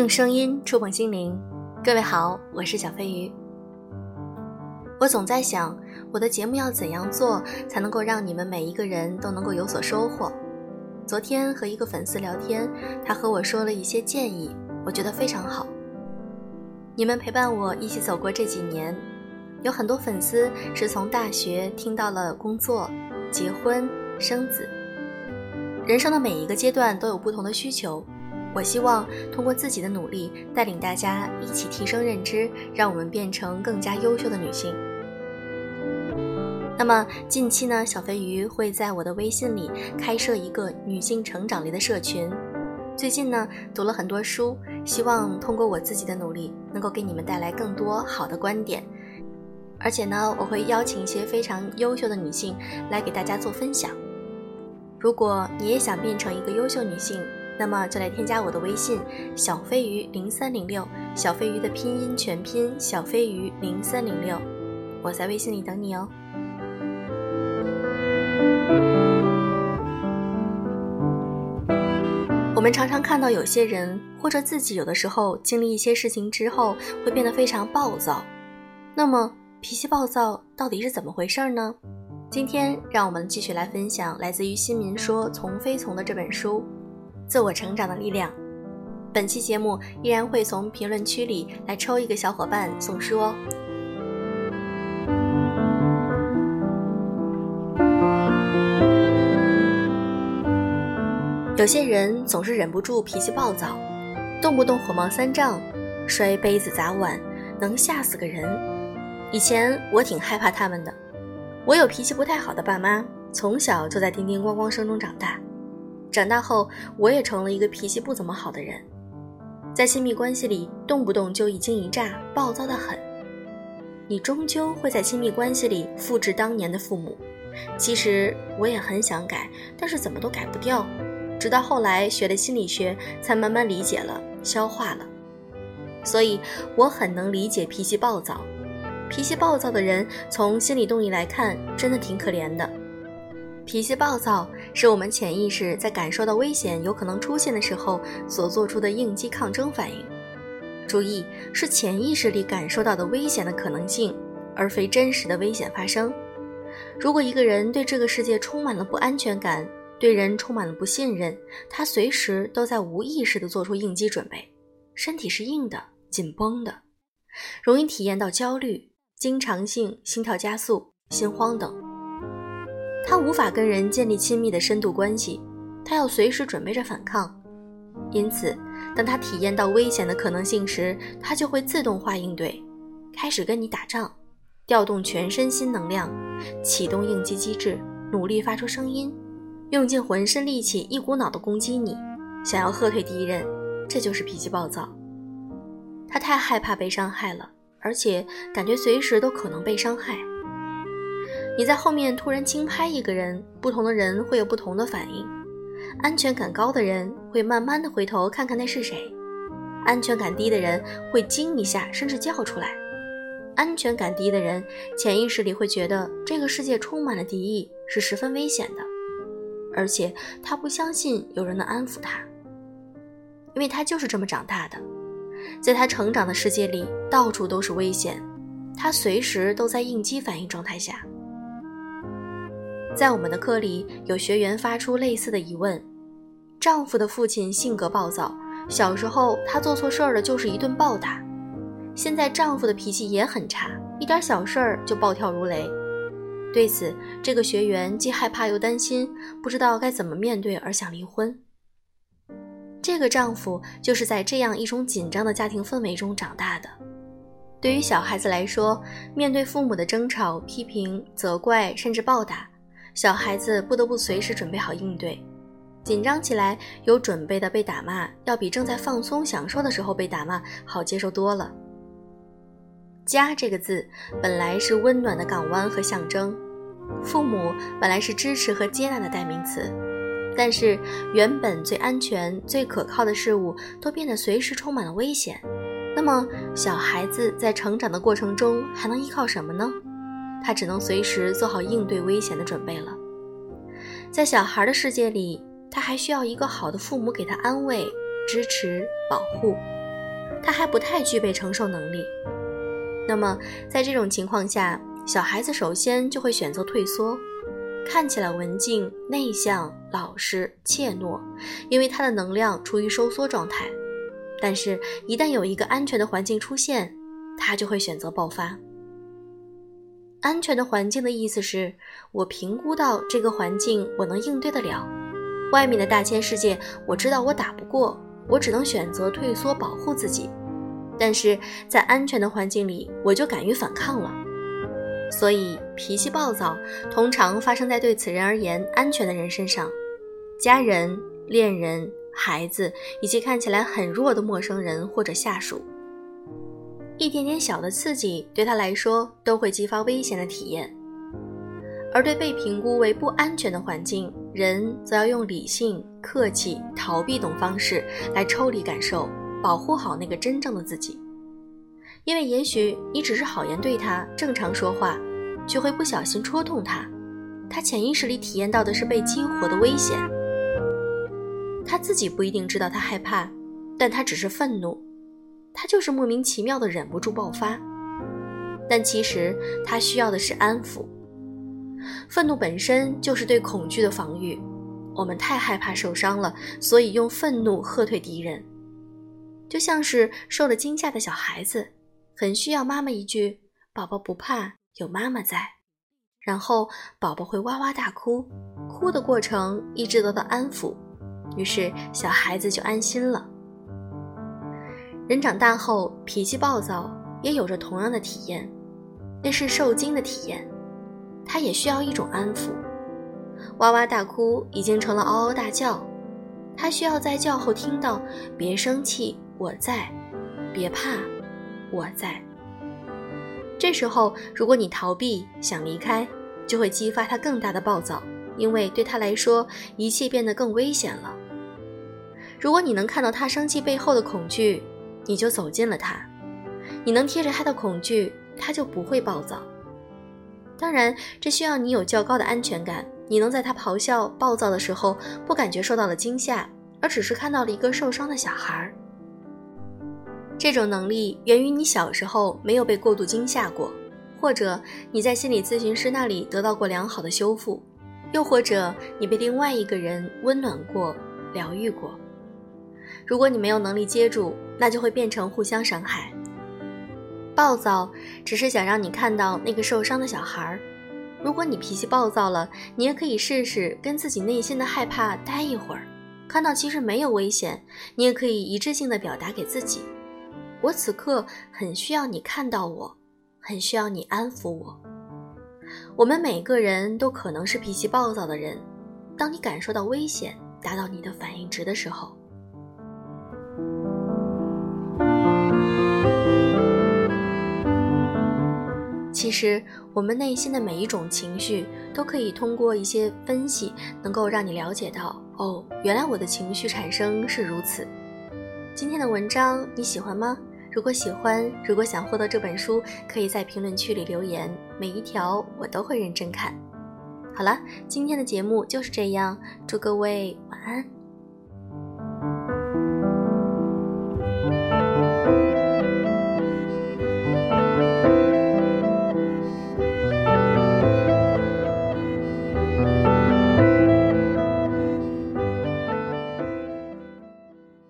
用声音触碰心灵，各位好，我是小飞鱼。我总在想，我的节目要怎样做才能够让你们每一个人都能够有所收获？昨天和一个粉丝聊天，他和我说了一些建议，我觉得非常好。你们陪伴我一起走过这几年，有很多粉丝是从大学听到了工作、结婚、生子，人生的每一个阶段都有不同的需求。我希望通过自己的努力，带领大家一起提升认知，让我们变成更加优秀的女性。那么近期呢，小飞鱼会在我的微信里开设一个女性成长类的社群。最近呢，读了很多书，希望通过我自己的努力，能够给你们带来更多好的观点。而且呢，我会邀请一些非常优秀的女性来给大家做分享。如果你也想变成一个优秀女性，那么就来添加我的微信小飞鱼零三零六，小飞鱼的拼音全拼小飞鱼零三零六，我在微信里等你哦。我们常常看到有些人或者自己有的时候经历一些事情之后会变得非常暴躁，那么脾气暴躁到底是怎么回事呢？今天让我们继续来分享来自于新民说从非从的这本书。自我成长的力量。本期节目依然会从评论区里来抽一个小伙伴送书哦。有些人总是忍不住脾气暴躁，动不动火冒三丈，摔杯子砸碗，能吓死个人。以前我挺害怕他们的，我有脾气不太好的爸妈，从小就在叮叮咣咣声中长大。长大后，我也成了一个脾气不怎么好的人，在亲密关系里动不动就一惊一乍，暴躁的很。你终究会在亲密关系里复制当年的父母。其实我也很想改，但是怎么都改不掉。直到后来学了心理学，才慢慢理解了、消化了。所以我很能理解脾气暴躁。脾气暴躁的人，从心理动力来看，真的挺可怜的。脾气暴躁是我们潜意识在感受到危险有可能出现的时候所做出的应激抗争反应。注意，是潜意识里感受到的危险的可能性，而非真实的危险发生。如果一个人对这个世界充满了不安全感，对人充满了不信任，他随时都在无意识地做出应激准备，身体是硬的、紧绷的，容易体验到焦虑、经常性心跳加速、心慌等。他无法跟人建立亲密的深度关系，他要随时准备着反抗。因此，当他体验到危险的可能性时，他就会自动化应对，开始跟你打仗，调动全身心能量，启动应激机制，努力发出声音，用尽浑身力气，一股脑的攻击你，想要喝退敌人。这就是脾气暴躁。他太害怕被伤害了，而且感觉随时都可能被伤害。你在后面突然轻拍一个人，不同的人会有不同的反应。安全感高的人会慢慢的回头看看那是谁，安全感低的人会惊一下，甚至叫出来。安全感低的人潜意识里会觉得这个世界充满了敌意，是十分危险的，而且他不相信有人能安抚他，因为他就是这么长大的，在他成长的世界里到处都是危险，他随时都在应激反应状态下。在我们的课里，有学员发出类似的疑问：丈夫的父亲性格暴躁，小时候他做错事儿了就是一顿暴打，现在丈夫的脾气也很差，一点小事儿就暴跳如雷。对此，这个学员既害怕又担心，不知道该怎么面对，而想离婚。这个丈夫就是在这样一种紧张的家庭氛围中长大的。对于小孩子来说，面对父母的争吵、批评、责怪，甚至暴打。小孩子不得不随时准备好应对，紧张起来有准备的被打骂，要比正在放松享受的时候被打骂好接受多了。家这个字本来是温暖的港湾和象征，父母本来是支持和接纳的代名词，但是原本最安全、最可靠的事物都变得随时充满了危险，那么小孩子在成长的过程中还能依靠什么呢？他只能随时做好应对危险的准备了。在小孩的世界里，他还需要一个好的父母给他安慰、支持、保护。他还不太具备承受能力。那么，在这种情况下，小孩子首先就会选择退缩，看起来文静、内向、老实、怯懦，因为他的能量处于收缩状态。但是，一旦有一个安全的环境出现，他就会选择爆发。安全的环境的意思是我评估到这个环境我能应对得了，外面的大千世界我知道我打不过，我只能选择退缩保护自己。但是在安全的环境里，我就敢于反抗了。所以脾气暴躁通常发生在对此人而言安全的人身上，家人、恋人、孩子以及看起来很弱的陌生人或者下属。一点点小的刺激对他来说都会激发危险的体验，而对被评估为不安全的环境，人则要用理性、客气、逃避等方式来抽离感受，保护好那个真正的自己。因为也许你只是好言对他，正常说话，却会不小心戳痛他，他潜意识里体验到的是被激活的危险。他自己不一定知道他害怕，但他只是愤怒。他就是莫名其妙的忍不住爆发，但其实他需要的是安抚。愤怒本身就是对恐惧的防御，我们太害怕受伤了，所以用愤怒喝退敌人。就像是受了惊吓的小孩子，很需要妈妈一句“宝宝不怕，有妈妈在”，然后宝宝会哇哇大哭，哭的过程一直得到安抚，于是小孩子就安心了。人长大后脾气暴躁，也有着同样的体验，那是受惊的体验，他也需要一种安抚。哇哇大哭已经成了嗷嗷大叫，他需要在叫后听到“别生气，我在”，“别怕，我在”。这时候，如果你逃避想离开，就会激发他更大的暴躁，因为对他来说，一切变得更危险了。如果你能看到他生气背后的恐惧，你就走进了他，你能贴着他的恐惧，他就不会暴躁。当然，这需要你有较高的安全感，你能在他咆哮暴躁的时候不感觉受到了惊吓，而只是看到了一个受伤的小孩。这种能力源于你小时候没有被过度惊吓过，或者你在心理咨询师那里得到过良好的修复，又或者你被另外一个人温暖过、疗愈过。如果你没有能力接住，那就会变成互相伤害。暴躁只是想让你看到那个受伤的小孩儿。如果你脾气暴躁了，你也可以试试跟自己内心的害怕待一会儿，看到其实没有危险。你也可以一致性的表达给自己：我此刻很需要你看到我，很需要你安抚我。我们每个人都可能是脾气暴躁的人。当你感受到危险达到你的反应值的时候。其实，我们内心的每一种情绪，都可以通过一些分析，能够让你了解到，哦，原来我的情绪产生是如此。今天的文章你喜欢吗？如果喜欢，如果想获得这本书，可以在评论区里留言，每一条我都会认真看。好了，今天的节目就是这样，祝各位晚安。